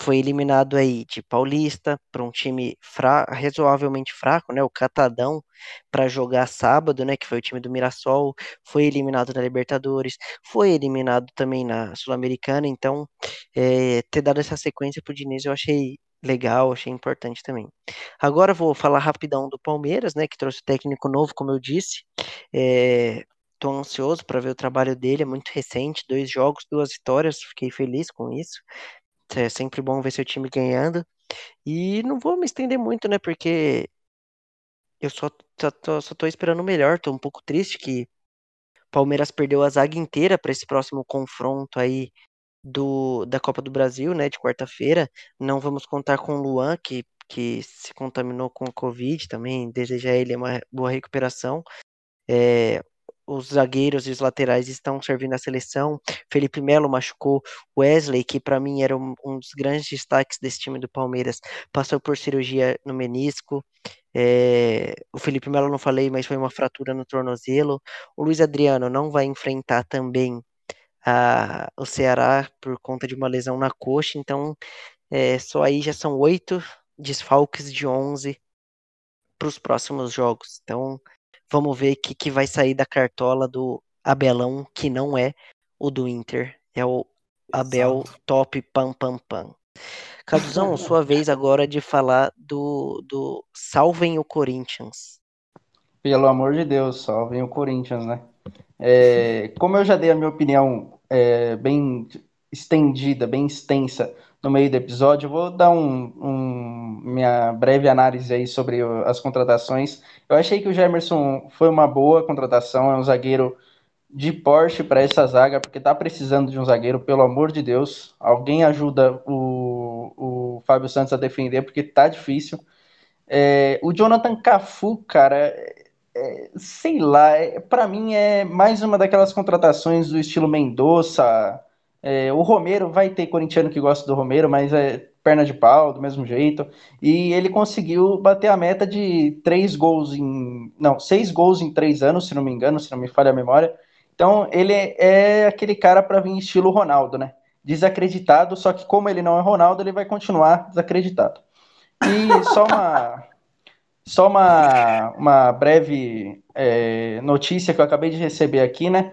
foi eliminado aí de Paulista para um time fra razoavelmente fraco, né? O Catadão para jogar sábado, né? Que foi o time do Mirassol, foi eliminado da Libertadores, foi eliminado também na Sul-Americana. Então, é, ter dado essa sequência para o Diniz eu achei legal, achei importante também. Agora vou falar rapidão do Palmeiras, né? Que trouxe técnico novo, como eu disse. É, Tô ansioso para ver o trabalho dele, é muito recente, dois jogos, duas vitórias, fiquei feliz com isso. É sempre bom ver seu time ganhando. E não vou me estender muito, né? Porque eu só, só, tô, só tô esperando o melhor. Tô um pouco triste que Palmeiras perdeu a zaga inteira para esse próximo confronto aí do, da Copa do Brasil, né? De quarta-feira. Não vamos contar com o Luan, que, que se contaminou com o Covid também. Desejar ele uma boa recuperação. É, os zagueiros e os laterais estão servindo a seleção. Felipe Melo machucou. Wesley, que para mim era um, um, dos grandes destaques desse time do Palmeiras, passou por cirurgia no menisco. É, o Felipe Melo não falei, mas foi uma fratura no tornozelo. O Luiz Adriano não vai enfrentar também a, o Ceará por conta de uma lesão na coxa, então é, só aí já são oito desfalques de 11 para os próximos jogos. Então Vamos ver o que, que vai sair da cartola do Abelão, que não é o do Inter. É o Abel Top Pam Pam Pam. Caduzão, sua vez agora de falar do, do Salvem o Corinthians. Pelo amor de Deus, salvem o Corinthians, né? É, como eu já dei a minha opinião é, bem estendida, bem extensa no meio do episódio, eu vou dar um, um, minha breve análise aí sobre as contratações. Eu achei que o Gemerson foi uma boa contratação, é um zagueiro de Porsche para essa zaga, porque tá precisando de um zagueiro, pelo amor de Deus. Alguém ajuda o, o Fábio Santos a defender, porque tá difícil. É, o Jonathan Cafu, cara, é, sei lá, é, para mim é mais uma daquelas contratações do estilo Mendonça. É, o Romero vai ter corintiano que gosta do Romero, mas é perna de pau, do mesmo jeito. E ele conseguiu bater a meta de três gols em. Não, seis gols em três anos, se não me engano, se não me falha a memória. Então, ele é aquele cara para vir estilo Ronaldo, né? Desacreditado, só que como ele não é Ronaldo, ele vai continuar desacreditado. E só uma, só uma, uma breve é, notícia que eu acabei de receber aqui, né?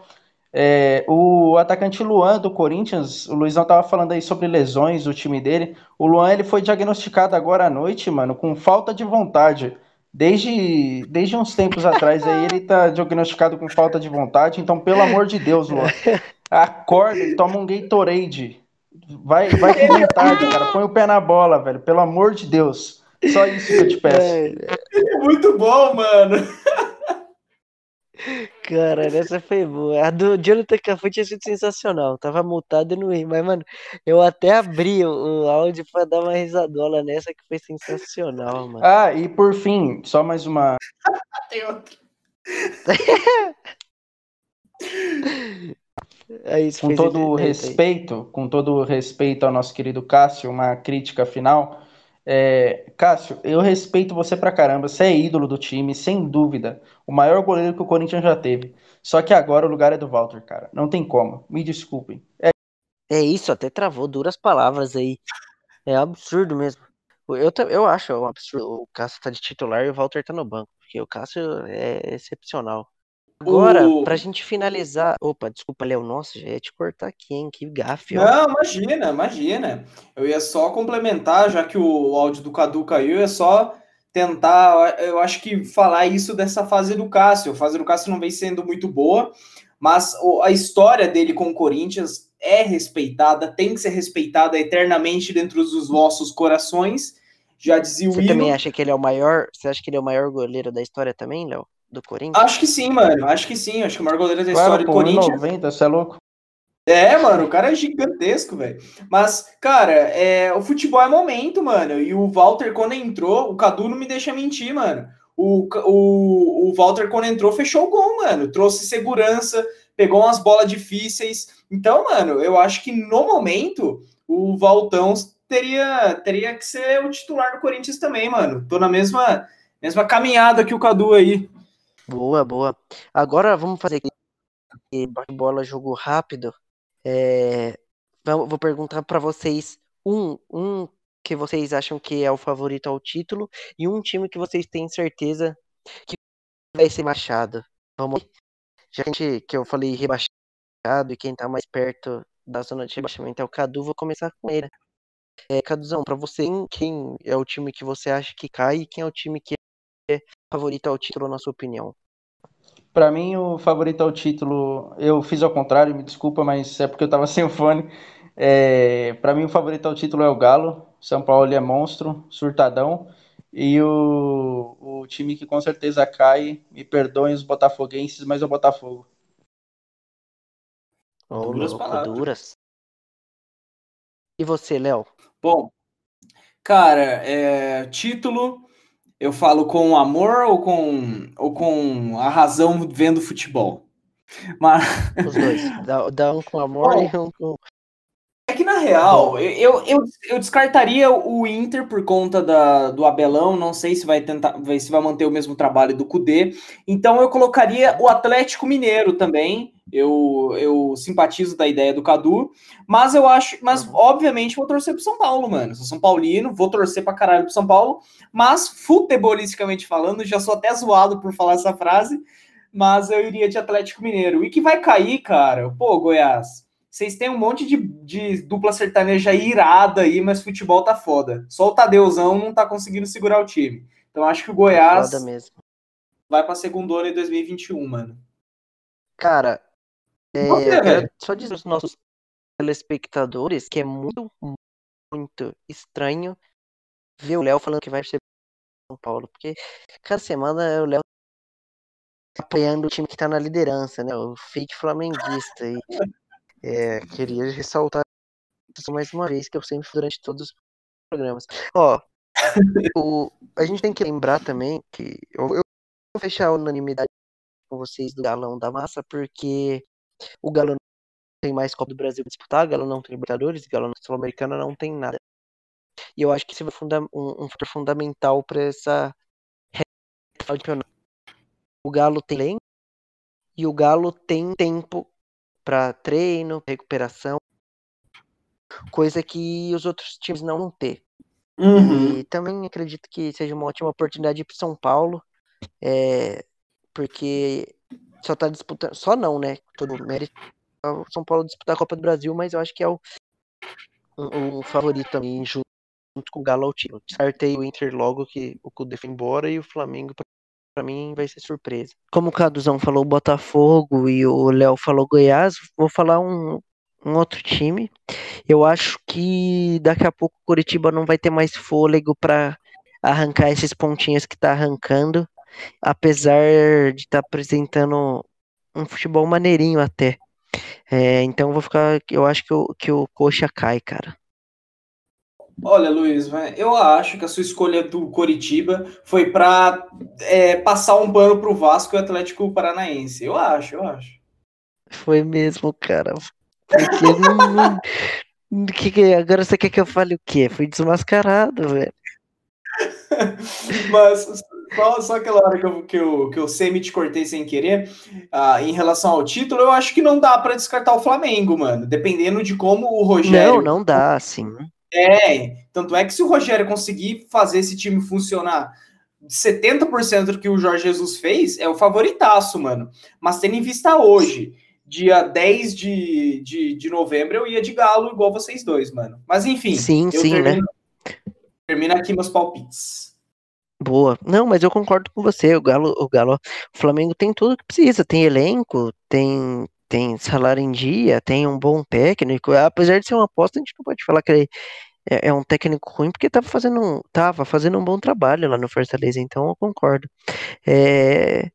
É, o atacante Luan do Corinthians, o Luizão tava falando aí sobre lesões do time dele. O Luan ele foi diagnosticado agora à noite, mano, com falta de vontade. Desde, desde uns tempos atrás aí ele tá diagnosticado com falta de vontade, então pelo amor de Deus, Luan, acorda e toma um Gatorade. Vai, vai com vontade, cara. Põe o pé na bola, velho. Pelo amor de Deus. Só isso que eu te peço. É muito bom, mano. Cara, essa foi boa. A do Jonathan Cafu tinha sido sensacional. Tava multado e não ri. Mas, mano, eu até abri o, o áudio pra dar uma risadola nessa que foi sensacional, mano. Ah, e por fim, só mais uma. Tem outro. É com todo o respeito, com todo o respeito ao nosso querido Cássio, uma crítica final. É, Cássio, eu respeito você pra caramba, você é ídolo do time, sem dúvida. O maior goleiro que o Corinthians já teve. Só que agora o lugar é do Walter, cara. Não tem como. Me desculpem. É, é isso, até travou duras palavras aí. É absurdo mesmo. Eu, eu acho um absurdo o Cássio tá de titular e o Walter tá no banco, porque o Cássio é excepcional. Agora, o... pra gente finalizar. Opa, desculpa, Léo. Nossa, já ia te cortar aqui, hein? Que gafe. Ó. Não, imagina, imagina. Eu ia só complementar, já que o áudio do Cadu caiu, ia só tentar. Eu acho que falar isso dessa fase do Cássio. A fase do Cássio não vem sendo muito boa, mas a história dele com o Corinthians é respeitada, tem que ser respeitada eternamente dentro dos nossos corações. Já dizia o Você também acha que ele é o maior? Você acha que ele é o maior goleiro da história também, Léo? Do Corinthians? Acho que sim, mano. Acho que sim. Acho que o maior goleiro da história do Corinthians. 90, você é louco? É, mano, o cara é gigantesco, velho. Mas, cara, é, o futebol é momento, mano. E o Walter, quando entrou, o Cadu não me deixa mentir, mano. O, o, o Walter, quando entrou, fechou o gol, mano. Trouxe segurança, pegou umas bolas difíceis. Então, mano, eu acho que no momento o Valtão teria, teria que ser o titular do Corinthians também, mano. Tô na mesma, mesma caminhada que o Cadu aí. Boa, boa. Agora vamos fazer aqui bola jogo rápido. É, vou perguntar para vocês um, um que vocês acham que é o favorito ao título e um time que vocês têm certeza que vai ser machado. Vamos já que eu falei rebaixado e quem tá mais perto da zona de rebaixamento é o Cadu, vou começar com ele. É, Caduzão, para você, quem é o time que você acha que cai e quem é o time que é favorito ao título, na sua opinião? Para mim, o favorito ao título, eu fiz ao contrário, me desculpa, mas é porque eu tava sem o fone. É, para mim, o favorito ao título é o Galo. São Paulo é monstro, surtadão. E o, o time que com certeza cai, me perdoem os botafoguenses, mas é o Botafogo. Oh, duras palavras. Duras. E você, Léo? Bom, cara, é, título eu falo com amor ou com, ou com a razão vendo futebol? Mas... Os dois. Dá, dá um com amor Bom, e um com. Que na real, eu, eu, eu descartaria o Inter por conta da, do Abelão. Não sei se vai tentar, se vai manter o mesmo trabalho do Cudê. Então eu colocaria o Atlético Mineiro também. Eu, eu simpatizo da ideia do Cadu, mas eu acho, mas uhum. obviamente vou torcer pro São Paulo, mano. Sou São Paulino, vou torcer pra caralho pro São Paulo, mas futebolisticamente falando, já sou até zoado por falar essa frase, mas eu iria de Atlético Mineiro. E que vai cair, cara, pô, Goiás, vocês têm um monte de, de dupla sertaneja irada aí, mas futebol tá foda. Só o Tadeuzão não tá conseguindo segurar o time. Então acho que o Goiás. Foda mesmo vai pra segunda em 2021, mano. Cara, é, Você, eu quero só dizer aos nossos telespectadores que é muito, muito estranho ver o Léo falando que vai ser São Paulo, porque cada semana o Léo tá apoiando o time que tá na liderança, né? O fake flamenguista. E é, queria ressaltar mais uma vez, que eu sempre durante todos os programas. Ó, o, a gente tem que lembrar também que eu, eu vou fechar a unanimidade com vocês do Galão da Massa, porque o Galo não tem mais Copa do Brasil pra disputar, o Galo não tem Libertadores, o Galo Sul-Americana não tem nada. E eu acho que isso é funda um, um fator fundamental para essa campeonato. O Galo tem elenco e o Galo tem tempo para treino, recuperação, coisa que os outros times não vão ter. Uhum. E também acredito que seja uma ótima oportunidade para São Paulo, é, porque só tá disputando, só não, né? Todo o mérito o São Paulo disputar a Copa do Brasil, mas eu acho que é o, o, o favorito também, junto, com o Galo ao título. Descartei o Inter logo que o Cudê foi embora e o Flamengo pra mim vai ser surpresa. Como o Caduzão falou Botafogo e o Léo falou Goiás, vou falar um, um outro time. Eu acho que daqui a pouco o Curitiba não vai ter mais fôlego para arrancar esses pontinhos que tá arrancando, apesar de estar tá apresentando um futebol maneirinho até. É, então vou ficar. Eu acho que que o Coxa cai, cara. Olha, Luiz, eu acho que a sua escolha do Coritiba foi para é, passar um pano pro Vasco e Atlético Paranaense. Eu acho, eu acho. Foi mesmo, cara. Não, que, que, agora você quer que eu fale o quê? Fui desmascarado, velho. Mas só, só aquela hora que eu, que, eu, que eu semi te cortei sem querer, uh, em relação ao título, eu acho que não dá para descartar o Flamengo, mano. Dependendo de como o Rogério. Não, não dá, sim. É, tanto é que se o Rogério conseguir fazer esse time funcionar 70% do que o Jorge Jesus fez, é o favoritaço, mano. Mas tendo em vista hoje, dia 10 de, de, de novembro, eu ia de galo igual vocês dois, mano. Mas enfim. Sim, sim, termino, né? Termina aqui meus palpites. Boa. Não, mas eu concordo com você. O Galo, o Galo, o Flamengo tem tudo que precisa. Tem elenco, tem tem salário em dia, tem um bom técnico. Apesar de ser uma aposta, a gente não pode falar que ele é, é um técnico ruim, porque tava fazendo, um, tava fazendo um bom trabalho lá no Fortaleza, então eu concordo. É...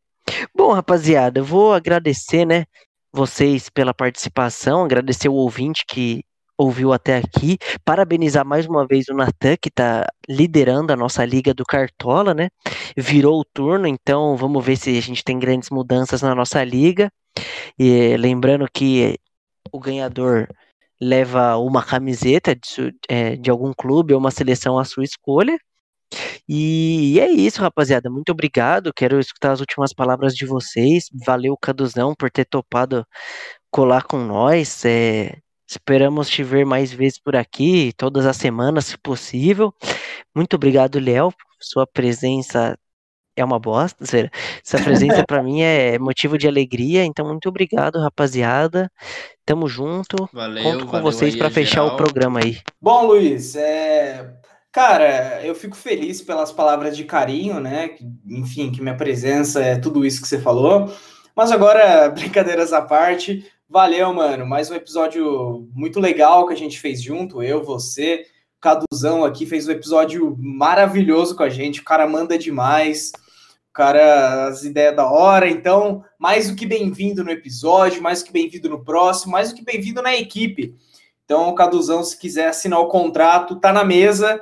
Bom, rapaziada, eu vou agradecer, né, vocês pela participação, agradecer o ouvinte que ouviu até aqui, parabenizar mais uma vez o Natan, que está liderando a nossa liga do Cartola, né? Virou o turno, então vamos ver se a gente tem grandes mudanças na nossa liga. E lembrando que o ganhador leva uma camiseta de, é, de algum clube ou uma seleção à sua escolha. E, é isso, rapaziada. Muito obrigado. Quero escutar as últimas palavras de vocês. Valeu, Caduzão, por ter topado colar com nós. É, esperamos te ver mais vezes por aqui, todas as semanas, se possível. Muito obrigado, Léo. Sua presença é uma bosta. Essa presença para mim é motivo de alegria. Então, muito obrigado, rapaziada. Tamo junto. Valeu, Conto com valeu vocês para fechar geral. o programa aí. Bom, Luiz, é... cara, eu fico feliz pelas palavras de carinho, né? Enfim, que minha presença é tudo isso que você falou. Mas agora, brincadeiras à parte, valeu, mano. Mais um episódio muito legal que a gente fez junto, eu, você. O Caduzão aqui fez um episódio maravilhoso com a gente. O cara manda demais. Cara, as ideias da hora. Então, mais do que bem-vindo no episódio, mais do que bem-vindo no próximo, mais do que bem-vindo na equipe. Então, o Caduzão, se quiser assinar o contrato, tá na mesa.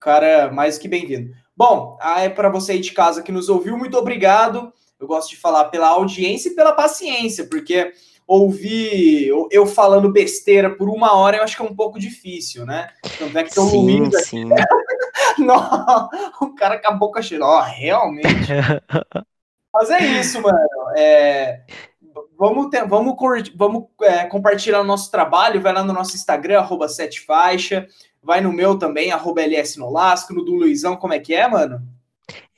Cara, mais do que bem-vindo. Bom, aí para você aí de casa que nos ouviu, muito obrigado. Eu gosto de falar pela audiência e pela paciência, porque ouvir eu falando besteira por uma hora eu acho que é um pouco difícil, né? Tanto é que o Sim, Luiz aqui, não, o cara com a boca cheia. Ó, realmente. Mas é isso, mano. É, vamos ter, vamos, vamos é, compartilhar o nosso trabalho. Vai lá no nosso Instagram, arroba sete faixa. Vai no meu também, arroba LS Nolasco. No do Luizão, como é que é, mano?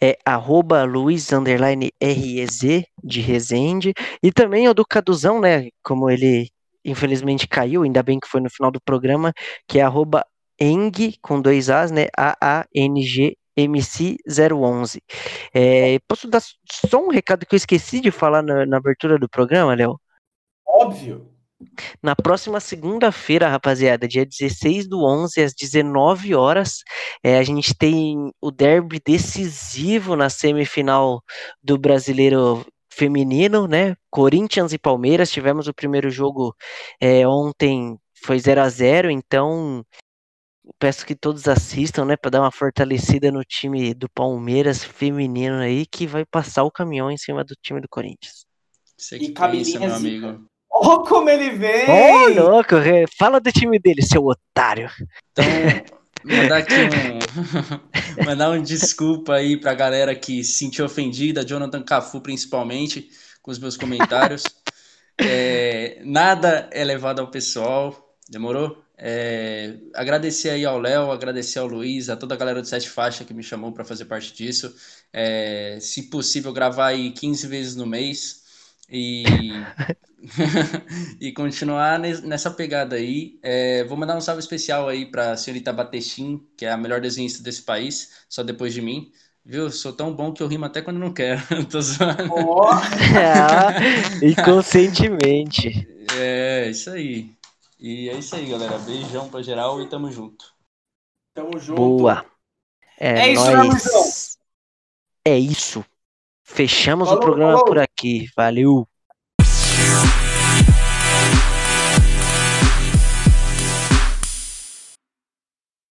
É arroba Luiz REZ de Resende. E também o do Caduzão, né? Como ele infelizmente caiu, ainda bem que foi no final do programa, que é arroba Eng com dois As, né? A-A-N-G MC011. É, posso dar só um recado que eu esqueci de falar na, na abertura do programa, Léo? Óbvio. Na próxima segunda-feira, rapaziada, dia 16 do 11, às 19 horas, é, a gente tem o derby decisivo na semifinal do Brasileiro Feminino, né? Corinthians e Palmeiras. Tivemos o primeiro jogo é, ontem, foi 0 a 0 então peço que todos assistam, né, para dar uma fortalecida no time do Palmeiras feminino aí, que vai passar o caminhão em cima do time do Corinthians. Você que e pensa, meu amigo. Ó oh, como ele vem! Ô, oh, louco! Fala do time dele, seu otário. Então, mandar aqui um... mandar um desculpa aí pra galera que se sentiu ofendida, Jonathan Cafu principalmente, com os meus comentários. É, nada é levado ao pessoal, demorou? É, agradecer aí ao Léo, agradecer ao Luiz, a toda a galera do Sete Faixa que me chamou para fazer parte disso. É, se possível, gravar aí 15 vezes no mês e, e continuar nessa pegada aí. É, vou mandar um salve especial aí para a senhorita Batestin, que é a melhor desenhista desse país, só depois de mim. Viu? Sou tão bom que eu rimo até quando não quero. Tô zoando. Oh. é, inconscientemente. É, isso aí. E é isso aí, galera. Beijão pra geral e tamo junto. Tamo junto. Boa. É, é isso, nós... É isso. Fechamos falou, o programa falou. por aqui. Valeu.